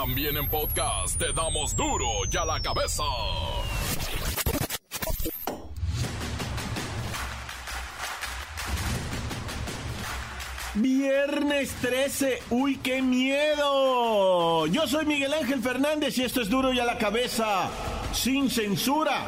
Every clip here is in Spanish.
También en podcast te damos duro y a la cabeza. Viernes 13, uy, qué miedo. Yo soy Miguel Ángel Fernández y esto es duro y a la cabeza, sin censura.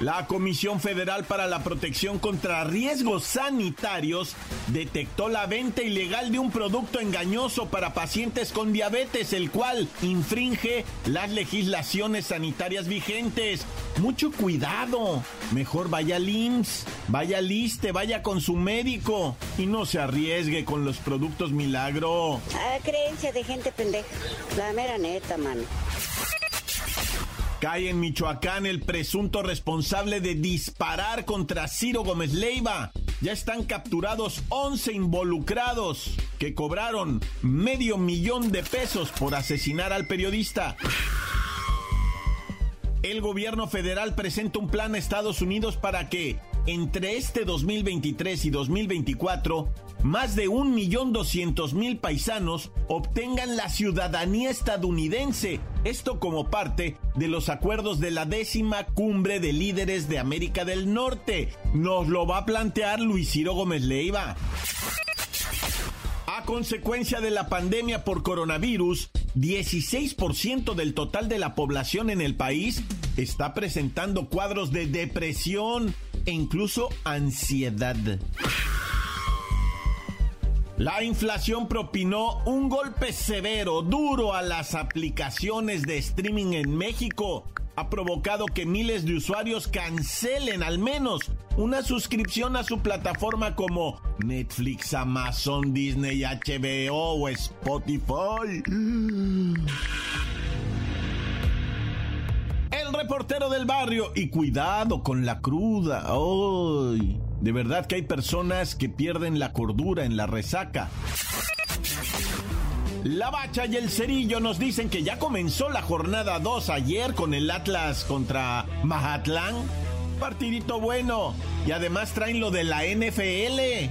La Comisión Federal para la Protección contra Riesgos Sanitarios detectó la venta ilegal de un producto engañoso para pacientes con diabetes, el cual infringe las legislaciones sanitarias vigentes. Mucho cuidado. Mejor vaya al IMSS, vaya al ISTE, vaya con su médico y no se arriesgue con los productos milagro. Ah, creencia de gente pendeja. La mera neta, mano. Cae en Michoacán el presunto responsable de disparar contra Ciro Gómez Leiva. Ya están capturados 11 involucrados que cobraron medio millón de pesos por asesinar al periodista. El gobierno federal presenta un plan a Estados Unidos para que entre este 2023 y 2024 más de 1.200.000 paisanos obtengan la ciudadanía estadounidense. Esto como parte de los acuerdos de la décima cumbre de líderes de América del Norte. Nos lo va a plantear Luis Ciro Gómez Leiva. A consecuencia de la pandemia por coronavirus, 16% del total de la población en el país está presentando cuadros de depresión e incluso ansiedad. La inflación propinó un golpe severo, duro a las aplicaciones de streaming en México. Ha provocado que miles de usuarios cancelen al menos una suscripción a su plataforma como Netflix, Amazon, Disney, HBO o Spotify. El reportero del barrio y cuidado con la cruda. ¡Ay! De verdad que hay personas que pierden la cordura en la resaca. La Bacha y el Cerillo nos dicen que ya comenzó la jornada 2 ayer con el Atlas contra Mazatlán. Partidito bueno. Y además traen lo de la NFL.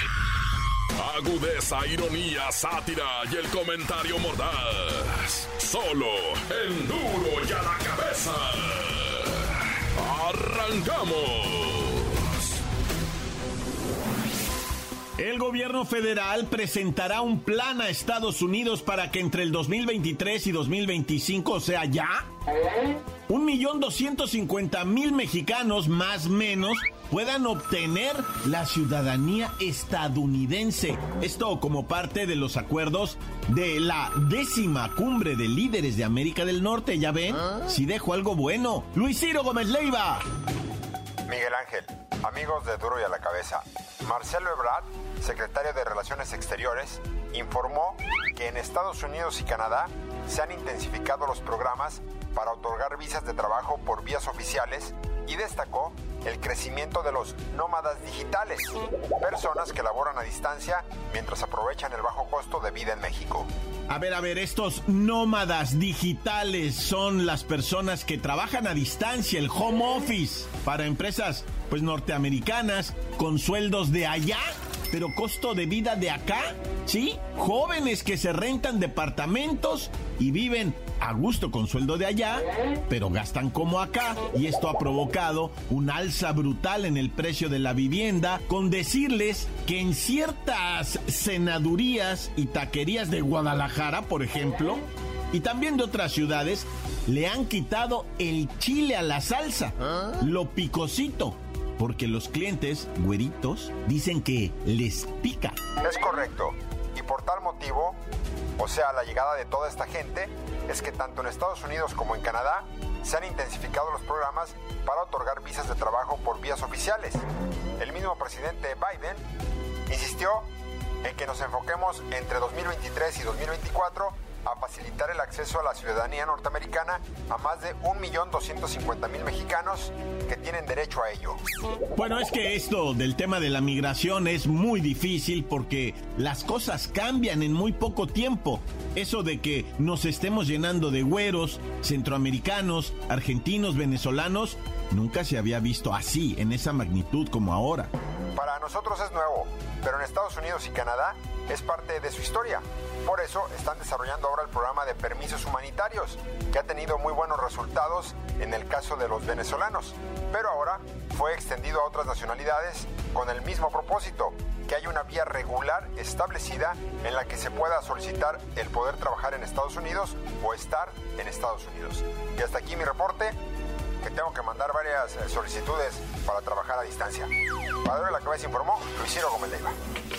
Agudeza, ironía, sátira y el comentario mordaz. Solo en duro y a la cabeza. ¡Arrancamos! El gobierno federal presentará un plan a Estados Unidos para que entre el 2023 y 2025, o sea, ya, un millón doscientos cincuenta mil mexicanos, más menos, puedan obtener la ciudadanía estadounidense. Esto como parte de los acuerdos de la décima cumbre de líderes de América del Norte. ¿Ya ven? Si dejo algo bueno. Luis Ciro Gómez Leiva. Miguel Ángel, amigos de Duro y a la Cabeza. Marcelo Ebrard, secretario de Relaciones Exteriores, informó que en Estados Unidos y Canadá se han intensificado los programas para otorgar visas de trabajo por vías oficiales y destacó el crecimiento de los nómadas digitales, personas que laboran a distancia mientras aprovechan el bajo costo de vida en México. A ver, a ver, estos nómadas digitales son las personas que trabajan a distancia, el home office, para empresas pues norteamericanas con sueldos de allá, pero costo de vida de acá, ¿sí? Jóvenes que se rentan departamentos y viven a gusto con sueldo de allá, pero gastan como acá. Y esto ha provocado un alza brutal en el precio de la vivienda, con decirles que en ciertas senadurías y taquerías de Guadalajara, por ejemplo, y también de otras ciudades, le han quitado el chile a la salsa, lo picosito, porque los clientes, güeritos, dicen que les pica. Es correcto, y por tal motivo, o sea, la llegada de toda esta gente, es que tanto en Estados Unidos como en Canadá se han intensificado los programas para otorgar visas de trabajo por vías oficiales. El mismo presidente Biden insistió en que nos enfoquemos entre 2023 y 2024 a facilitar el acceso a la ciudadanía norteamericana a más de 1.250.000 mexicanos que tienen derecho a ello. Bueno, es que esto del tema de la migración es muy difícil porque las cosas cambian en muy poco tiempo. Eso de que nos estemos llenando de güeros, centroamericanos, argentinos, venezolanos, nunca se había visto así, en esa magnitud como ahora. Para nosotros es nuevo, pero en Estados Unidos y Canadá es parte de su historia. Por eso están desarrollando ahora el programa de permisos humanitarios, que ha tenido muy buenos resultados en el caso de los venezolanos. Pero ahora fue extendido a otras nacionalidades con el mismo propósito, que haya una vía regular establecida en la que se pueda solicitar el poder trabajar en Estados Unidos o estar en Estados Unidos. Y hasta aquí mi reporte que tengo que mandar varias eh, solicitudes para trabajar a distancia. Padre la Cabeza informó Luis Ciro Gómez Leiva.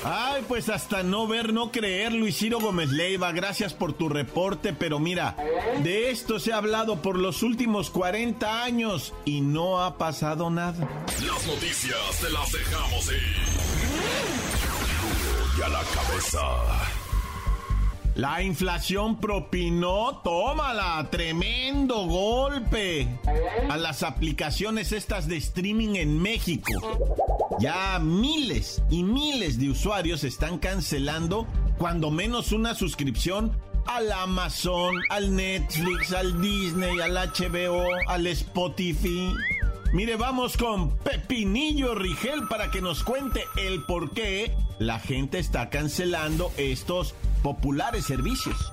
Ay, pues hasta no ver, no creer, Luis Ciro Gómez Leiva. Gracias por tu reporte, pero mira, de esto se ha hablado por los últimos 40 años y no ha pasado nada. Las noticias te las dejamos ir. Y a la cabeza. La inflación propinó, tómala, tremendo golpe a las aplicaciones estas de streaming en México. Ya miles y miles de usuarios están cancelando cuando menos una suscripción al Amazon, al Netflix, al Disney, al HBO, al Spotify. Mire, vamos con Pepinillo Rigel para que nos cuente el por qué la gente está cancelando estos populares servicios.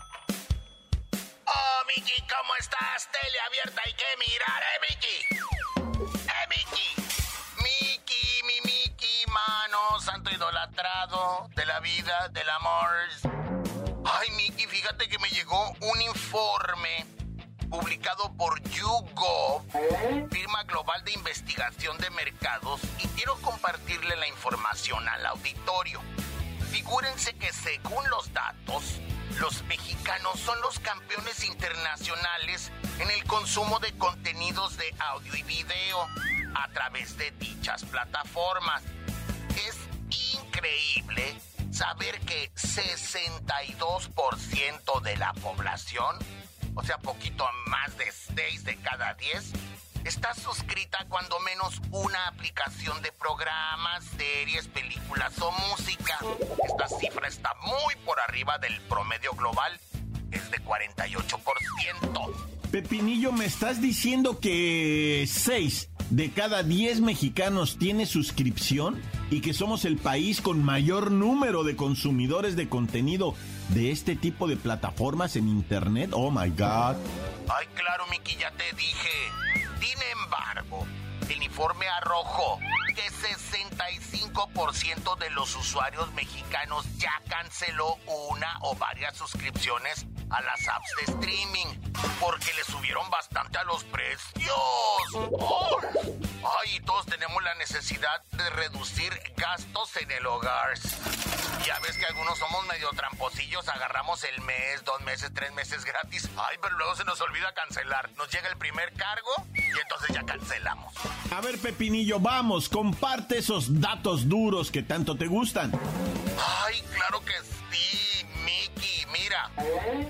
Oh, Miki, ¿cómo estás? Tele abierta, hay que mirar, ¿eh, Miki? ¿Eh, Miki? Miki, mi Miki, mano, santo idolatrado de la vida, del amor. Ay, Miki, fíjate que me llegó un informe publicado por YouGov, firma global de investigación de mercados, y quiero compartirle la información al auditorio. Figúrense que según los datos, los mexicanos son los campeones internacionales en el consumo de contenidos de audio y video a través de dichas plataformas. Es increíble saber que 62% de la población, o sea, poquito más de 6 de cada 10, está suscrita cuando menos una aplicación de programas, series, películas o música. Esta cifra está muy por arriba del promedio global, es de 48%. Pepinillo, me estás diciendo que 6 de cada 10 mexicanos tiene suscripción y que somos el país con mayor número de consumidores de contenido de este tipo de plataformas en Internet. Oh my God. Ay, claro, Miki, ya te dije. Sin embargo, el informe arrojó que 65% de los usuarios mexicanos ya canceló una o varias suscripciones a las apps de streaming porque le subieron bastante a los precios. Ay, la necesidad de reducir gastos en el hogar. Ya ves que algunos somos medio tramposillos, agarramos el mes, dos meses, tres meses gratis. Ay, pero luego se nos olvida cancelar. Nos llega el primer cargo y entonces ya cancelamos. A ver, Pepinillo, vamos, comparte esos datos duros que tanto te gustan. Ay, claro que sí, Mickey. Mira,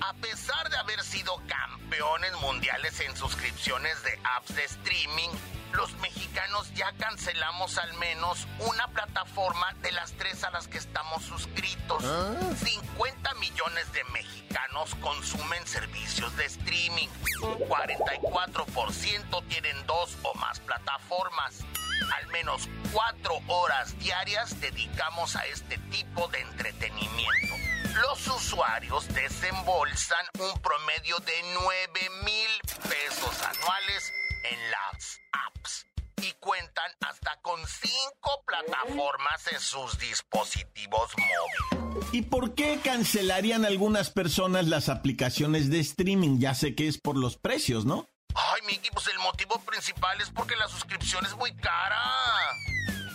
a pesar de haber sido campeones mundiales en suscripciones de apps de streaming, los mexicanos ya cancelamos al menos una plataforma de las tres a las que estamos suscritos. 50 millones de mexicanos consumen servicios de streaming. 44% tienen dos o más plataformas. Al menos cuatro horas diarias dedicamos a este tipo de entretenimiento. Los usuarios desembolsan un promedio de 9 mil pesos anuales en las apps y cuentan hasta con cinco plataformas en sus dispositivos móviles. ¿Y por qué cancelarían algunas personas las aplicaciones de streaming? Ya sé que es por los precios, ¿no? Ay, Miki, pues el motivo principal es porque la suscripción es muy cara.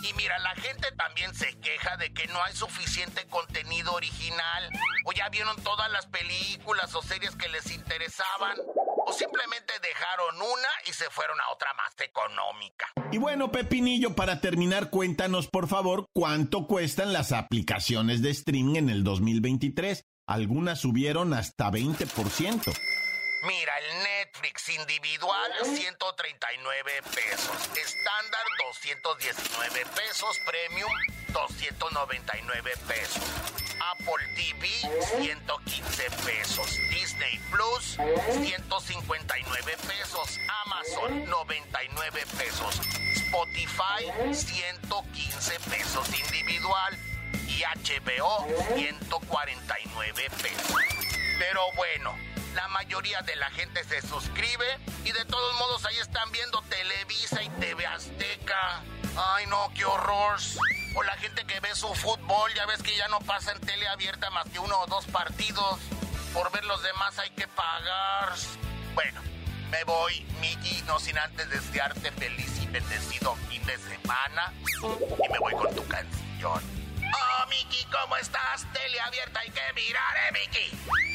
Y mira, la gente también se queja de que no hay suficiente contenido original. O ya vieron todas las películas o series que les interesaban. O simplemente dejaron una y se fueron a otra más económica. Y bueno, Pepinillo, para terminar, cuéntanos por favor cuánto cuestan las aplicaciones de streaming en el 2023. Algunas subieron hasta 20%. Mira, el Netflix individual 139 pesos, estándar 219 pesos, premium 299 pesos, Apple TV 115 pesos, Disney Plus 159 pesos, Amazon 99 pesos, Spotify 115 pesos individual. Y HBO 149 pesos. Pero bueno, la mayoría de la gente se suscribe y de todos modos ahí están viendo Televisa y TV Azteca. Ay no, qué horror. O la gente que ve su fútbol, ya ves que ya no pasa en tele abierta más que uno o dos partidos. Por ver los demás hay que pagar. Bueno, me voy, Miki, no sin antes desearte feliz y bendecido fin de semana. Y me voy con tu canción. Oh, Miki, ¿cómo estás? Tele abierta hay que mirar, ¿eh, Miki?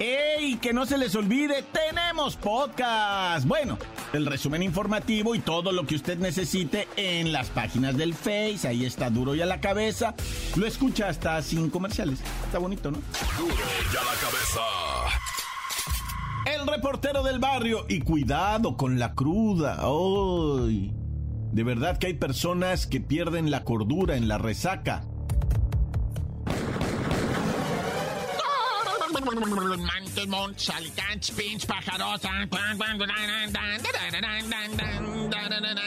¡Ey! Que no se les olvide, tenemos podcast. Bueno, el resumen informativo y todo lo que usted necesite en las páginas del Face. Ahí está duro y a la cabeza. Lo escucha hasta sin comerciales. Está bonito, ¿no? Duro y a la cabeza. El reportero del barrio. Y cuidado con la cruda. ¡Ay! De verdad que hay personas que pierden la cordura en la resaca. Montes, montes, alicantes, pinches, pájaros.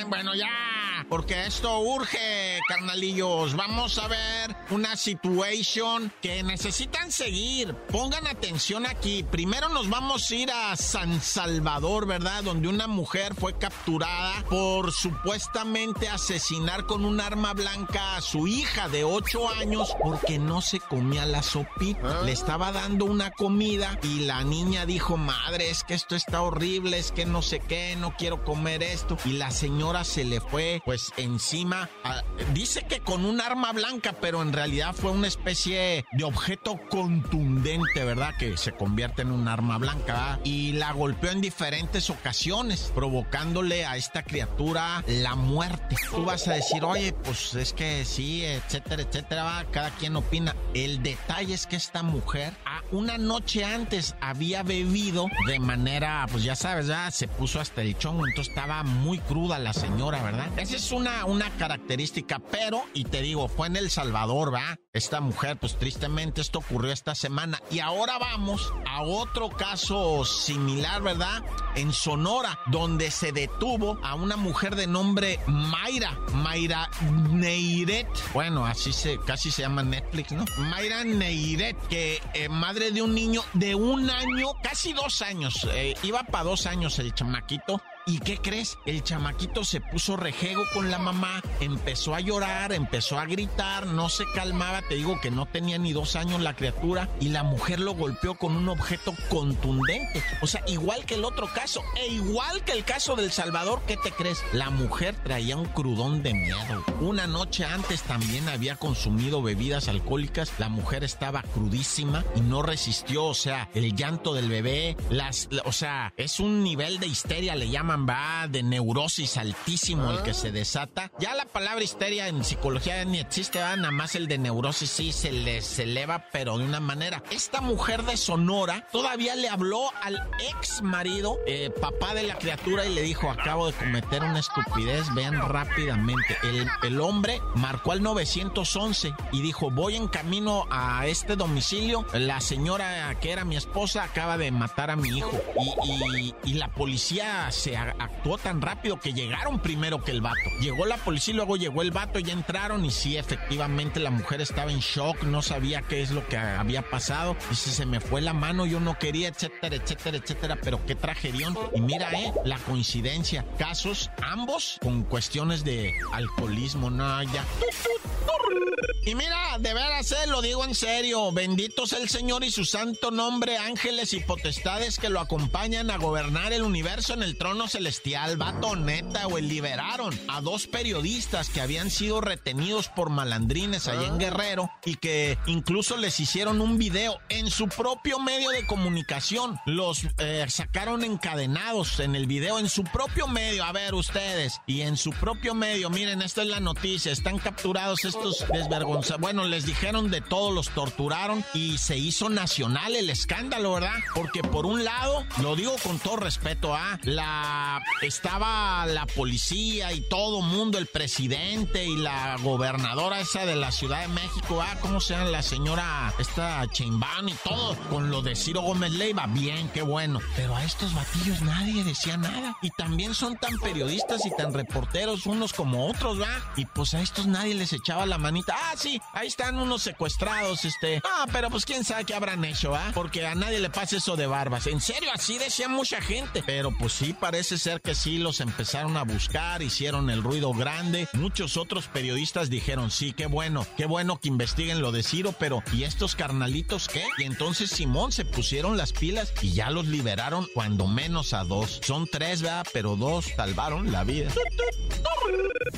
Bueno, ya, porque esto urge, carnalillos. Vamos a ver una situación que necesitan seguir. Pongan atención aquí. Primero nos vamos a ir a San Salvador, ¿verdad? Donde una mujer fue capturada por supuestamente asesinar con un arma blanca a su hija de 8 años porque no se comía la sopita. Le estaba dando una comida y la niña dijo, madre, es que esto está horrible, es que no sé qué, no quiero comer esto. Y la señora se le fue pues encima. dice que con un arma blanca, pero en realidad fue una especie de objeto contundente, ¿verdad? Que se convierte en un arma blanca. Y la golpeó en diferentes ocasiones, provocándole a esta criatura la muerte. Tú vas a decir, oye, pues es que sí, etcétera, etcétera, va, cada quien opina. El detalle es que esta mujer a una noche antes había bebido de manera, pues ya sabes, ya se puso hasta el chongo, entonces estaba muy cruda la señora, ¿verdad? Esa es una, una característica, pero, y te digo, fue en El Salvador, ¿va? Esta mujer, pues tristemente esto ocurrió esta semana. Y ahora vamos a otro caso similar, ¿verdad? En Sonora, donde se detuvo a una mujer de nombre Mayra, Mayra Neiret. Bueno, así se, casi se llama Netflix, ¿no? Mayra Neiret, que eh, madre de un niño de un año, casi dos años, eh, iba para dos años el chamaquito, ¿Y qué crees? El chamaquito se puso rejego con la mamá, empezó a llorar, empezó a gritar, no se calmaba, te digo que no tenía ni dos años la criatura y la mujer lo golpeó con un objeto contundente. O sea, igual que el otro caso, e igual que el caso del Salvador, ¿qué te crees? La mujer traía un crudón de miedo. Una noche antes también había consumido bebidas alcohólicas, la mujer estaba crudísima y no resistió, o sea, el llanto del bebé, las, o sea, es un nivel de histeria, le llaman va de neurosis altísimo el que se desata. Ya la palabra histeria en psicología ni existe, nada más el de neurosis sí se les eleva, pero de una manera. Esta mujer de Sonora todavía le habló al ex marido, eh, papá de la criatura, y le dijo: Acabo de cometer una estupidez, vean rápidamente. El, el hombre marcó al 911 y dijo: Voy en camino a este domicilio. La señora que era mi esposa acaba de matar a mi hijo. Y, y, y la policía se actuó tan rápido que llegaron primero que el vato. Llegó la policía, luego llegó el vato, ya entraron y sí, efectivamente la mujer estaba en shock, no sabía qué es lo que había pasado. Dice, se me fue la mano, yo no quería, etcétera, etcétera, etcétera, pero qué tragedión. Y mira, eh, la coincidencia, casos ambos con cuestiones de alcoholismo, no, ya. Y mira, de veras, eh, lo digo en serio, bendito sea el Señor y su santo nombre, ángeles y potestades que lo acompañan a gobernar el universo en el trono celestial. Vato neta, güey, liberaron a dos periodistas que habían sido retenidos por malandrines allá en Guerrero y que incluso les hicieron un video en su propio medio de comunicación. Los eh, sacaron encadenados en el video, en su propio medio, a ver ustedes, y en su propio medio, miren, esta es la noticia, están capturados estos desvergonzados bueno, les dijeron de todo, los torturaron y se hizo nacional el escándalo, ¿verdad? Porque por un lado, lo digo con todo respeto, ¿ah? La estaba la policía y todo mundo, el presidente y la gobernadora esa de la Ciudad de México, ¿ah? ¿Cómo se llama la señora esta Chaimbán y todo? Con lo de Ciro Gómez Leiva, bien, qué bueno. Pero a estos batillos nadie decía nada. Y también son tan periodistas y tan reporteros unos como otros, ¿va? Y pues a estos nadie les echaba la manita. Ah, sí, ahí están unos secuestrados, este. Ah, pero pues quién sabe qué habrán hecho, ¿ah? Porque a nadie le pasa eso de barbas. En serio, así decía mucha gente. Pero pues sí, parece ser que sí los empezaron a buscar, hicieron el ruido grande. Muchos otros periodistas dijeron, sí, qué bueno, qué bueno que investiguen lo de Ciro, pero ¿y estos carnalitos qué? Y entonces Simón se pusieron las pilas y ya los liberaron cuando menos a dos. Son tres, ¿verdad? Pero dos salvaron la vida.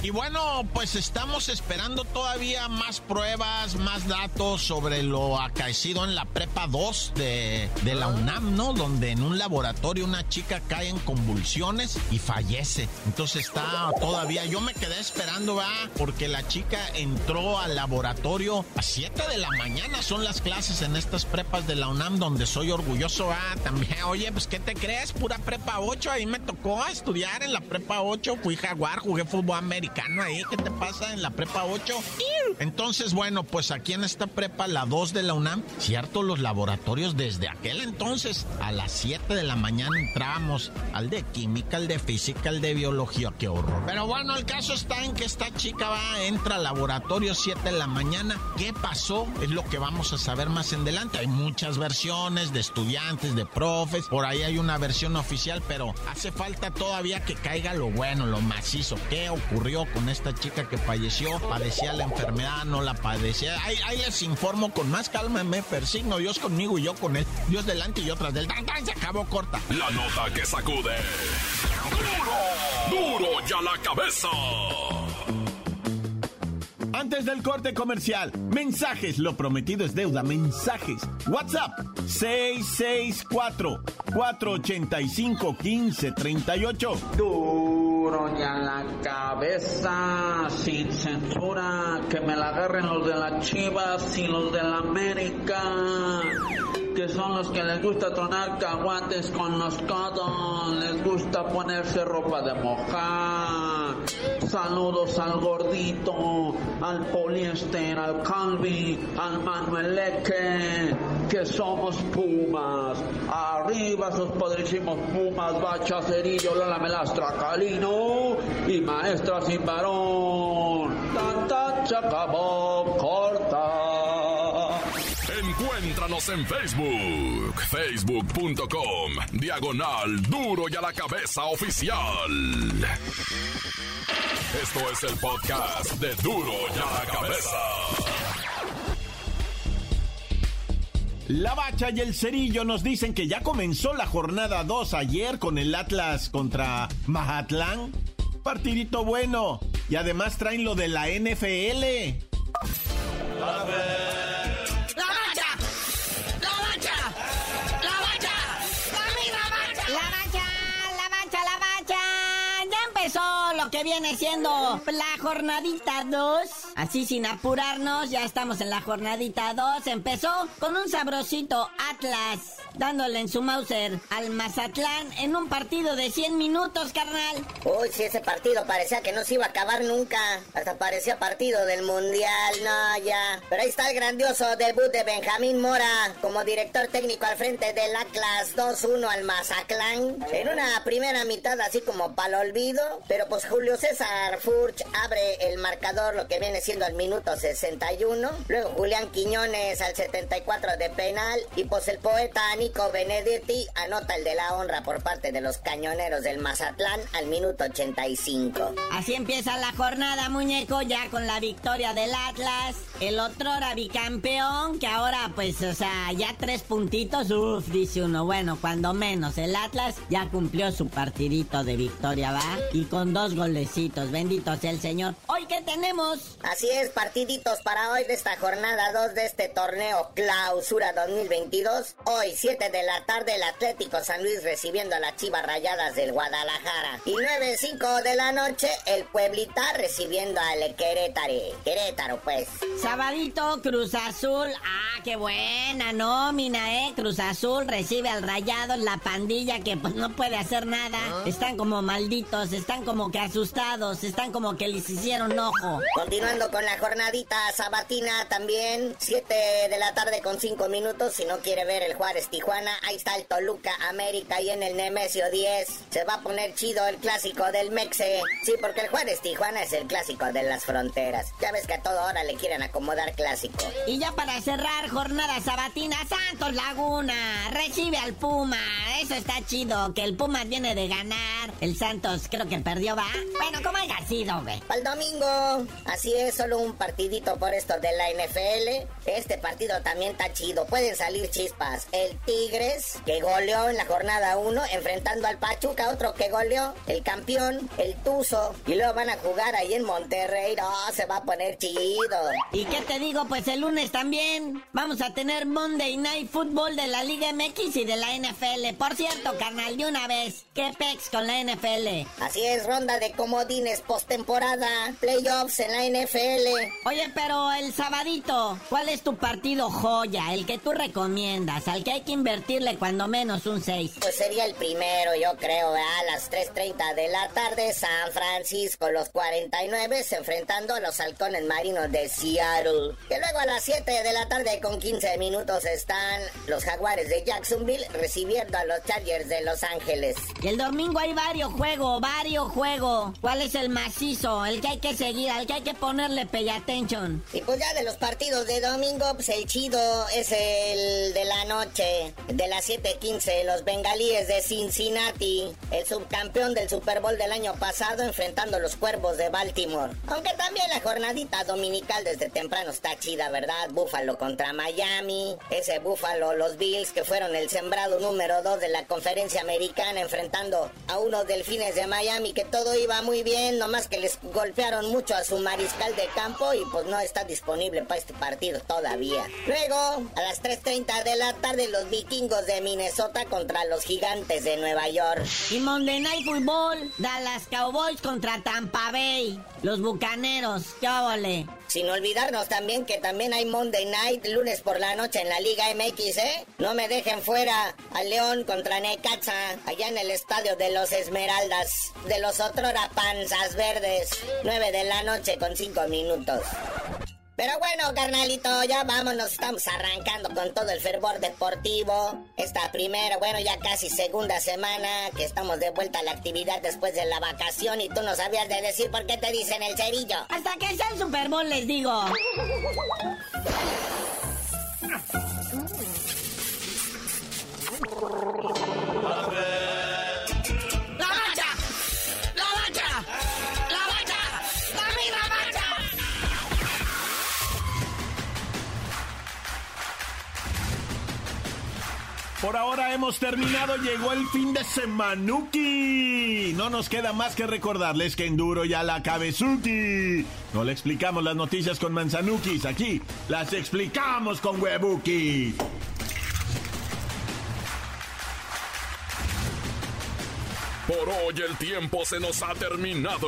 Y bueno, pues estamos esperando todavía más pruebas, más datos sobre lo acaecido en la prepa 2 de, de la UNAM, ¿no? Donde en un laboratorio una chica cae en convulsiones y fallece. Entonces está todavía, yo me quedé esperando, va, porque la chica entró al laboratorio a 7 de la mañana, son las clases en estas prepas de la UNAM donde soy orgulloso, va, también, oye, pues ¿qué te crees? Pura prepa 8, ahí me tocó estudiar en la prepa 8, fui jaguar, jugué fútbol americano ahí, ¿qué te pasa en la prepa 8? Entonces, entonces, bueno, pues aquí en esta prepa, la 2 de la UNAM, cierto, los laboratorios desde aquel entonces a las 7 de la mañana entrábamos al de química, al de física, al de biología, qué horror. Pero bueno, el caso está en que esta chica va, entra al laboratorio 7 de la mañana. ¿Qué pasó? Es lo que vamos a saber más en adelante. Hay muchas versiones de estudiantes, de profes, por ahí hay una versión oficial, pero hace falta todavía que caiga lo bueno, lo macizo. ¿Qué ocurrió con esta chica que falleció? Padecía la enfermedad, no la padecía. Ahí, les informo con más calma, me persigno. Dios conmigo y yo con él. Dios delante y yo tras del. ¡Tan, Se acabó corta. La nota que sacude. ¡Duro! ¡Duro ya la cabeza! Antes del corte comercial, mensajes, lo prometido es deuda, mensajes. WhatsApp 664 485 1538. Duro ya la cabeza, sin censura, que me la agarren los de la Chivas y los de la América que son los que les gusta tronar caguates con los codos, les gusta ponerse ropa de mojar. Saludos al gordito, al poliéster, al Calvi, al Manueleque, que somos Pumas. Arriba sus podrísimos Pumas, Bacha, Cerillo, Lola Melastra, Calino y Maestra Sin Varón. Encuéntranos en Facebook, facebook.com, diagonal duro y a la cabeza oficial. Esto es el podcast de duro y a la cabeza. La Bacha y el Cerillo nos dicen que ya comenzó la jornada 2 ayer con el Atlas contra Mazatlán. Partidito bueno. Y además traen lo de la NFL. Viene siendo la jornadita 2. Así sin apurarnos, ya estamos en la jornadita 2. Empezó con un sabrosito Atlas dándole en su Mauser al Mazatlán en un partido de 100 minutos, carnal. Uy, si ese partido parecía que no se iba a acabar nunca. Hasta parecía partido del Mundial, no, ya. Pero ahí está el grandioso debut de Benjamín Mora como director técnico al frente del Atlas 2-1 al Mazatlán. En una primera mitad así como para el olvido, pero pues Julio César Furch abre el marcador lo que viene siendo al minuto 61. Luego Julián Quiñones al 74 de penal y pues el poeta Nico Benedetti anota el de la honra por parte de los cañoneros del Mazatlán al minuto 85. Así empieza la jornada, muñeco, ya con la victoria del Atlas. El otro era bicampeón, que ahora pues, o sea, ya tres puntitos, uff, dice uno, bueno, cuando menos, el Atlas ya cumplió su partidito de victoria, ¿va? Y con dos golecitos, bendito sea el Señor. ¿Hoy qué tenemos? Así es, partiditos para hoy de esta jornada 2 de este torneo Clausura 2022. Hoy, 7 de la tarde, el Atlético San Luis recibiendo a las Chivas Rayadas del Guadalajara. Y 9, 5 de la noche, el Pueblita recibiendo al Querétaro. Querétaro, pues. Sabadito, Cruz Azul. Ah, qué buena nómina, ¿eh? Cruz Azul recibe al Rayado, la pandilla que pues no puede hacer nada. Están como malditos, están como que asustados, están como que les hicieron ojo. Continuando con la jornadita sabatina también, 7 de la tarde con 5 minutos. Si no quiere ver el Juárez Tijuana, ahí está el Toluca América y en el Nemesio 10. Se va a poner chido el clásico del Mexe. Sí, porque el Juárez Tijuana es el clásico de las fronteras. Ya ves que a toda hora le quieren acomodar clásico. Y ya para cerrar jornada sabatina, Santos Laguna recibe al Puma. Eso está chido, que el Puma viene de ganar. El Santos creo que perdió, ¿va? Bueno, como haya sido, güey. Para el domingo, así es, solo un partidito por esto de la NFL. Este partido también está chido, pueden salir chispas. El Tigres, que goleó en la jornada 1, enfrentando al Pachuca, otro que goleó, el campeón, el Tuzo. Y luego van a jugar ahí en Monterrey, no, se va a poner chido. ¿Y qué te digo? Pues el lunes también vamos a tener Monday Night Football de la Liga MX y de la NFL. Por cierto, carnal, de una vez, ¿qué pex con la NFL? Así es, ronda de comodines postemporada, playoffs en la NFL. Oye, pero el sabadito, ¿cuál es tu partido joya? El que tú recomiendas, al que hay que invertirle cuando menos un 6. Pues sería el primero, yo creo, a las 3.30 de la tarde, San Francisco, los 49 enfrentando a los halcones marinos de Seattle. Que luego a las 7 de la tarde con 15 minutos están los jaguares de Jacksonville recibiendo a los Chargers de Los Ángeles. Y el domingo hay varios juegos, varios juegos. ¿Cuál es el macizo? El que hay que seguir, al que hay que ponerle pay attention. Y pues ya de los partidos de domingo, pues el chido es el de la noche, de las 7:15, los bengalíes de Cincinnati, el subcampeón del Super Bowl del año pasado, enfrentando los cuervos de Baltimore. Aunque también la jornadita dominical desde temprano está chida, ¿verdad? Búfalo contra Miami, ese Búfalo, los Bills que fueron el sembrado número 2 de la conferencia americana, enfrentando a unos delfines de Miami que todo iba muy bien, nomás que les golpearon mucho a su mariscal de campo y pues no está disponible para este partido todavía. Luego, a las 3.30 de la tarde, los vikingos de Minnesota contra los gigantes de Nueva York. Y Monday Night Football, Dallas Cowboys contra Tampa Bay. Los bucaneros, qué óvole. Sin olvidarnos también que también hay Monday Night, lunes por la noche en la Liga MX, ¿eh? No me dejen fuera al León contra Necaxa, allá en el estadio de los Esmeraldas, de los Otrora Panzas Verdes, 9 de la noche con 5 minutos. Pero bueno, carnalito, ya vámonos, estamos arrancando con todo el fervor deportivo. Esta primera, bueno, ya casi segunda semana que estamos de vuelta a la actividad después de la vacación y tú no sabías de decir por qué te dicen el cerillo. Hasta que sea el Super Bowl les digo. Por ahora hemos terminado, llegó el fin de semanuki. No nos queda más que recordarles que Enduro ya la cabezuki. No le explicamos las noticias con manzanukis, aquí las explicamos con huebuki. Por hoy el tiempo se nos ha terminado.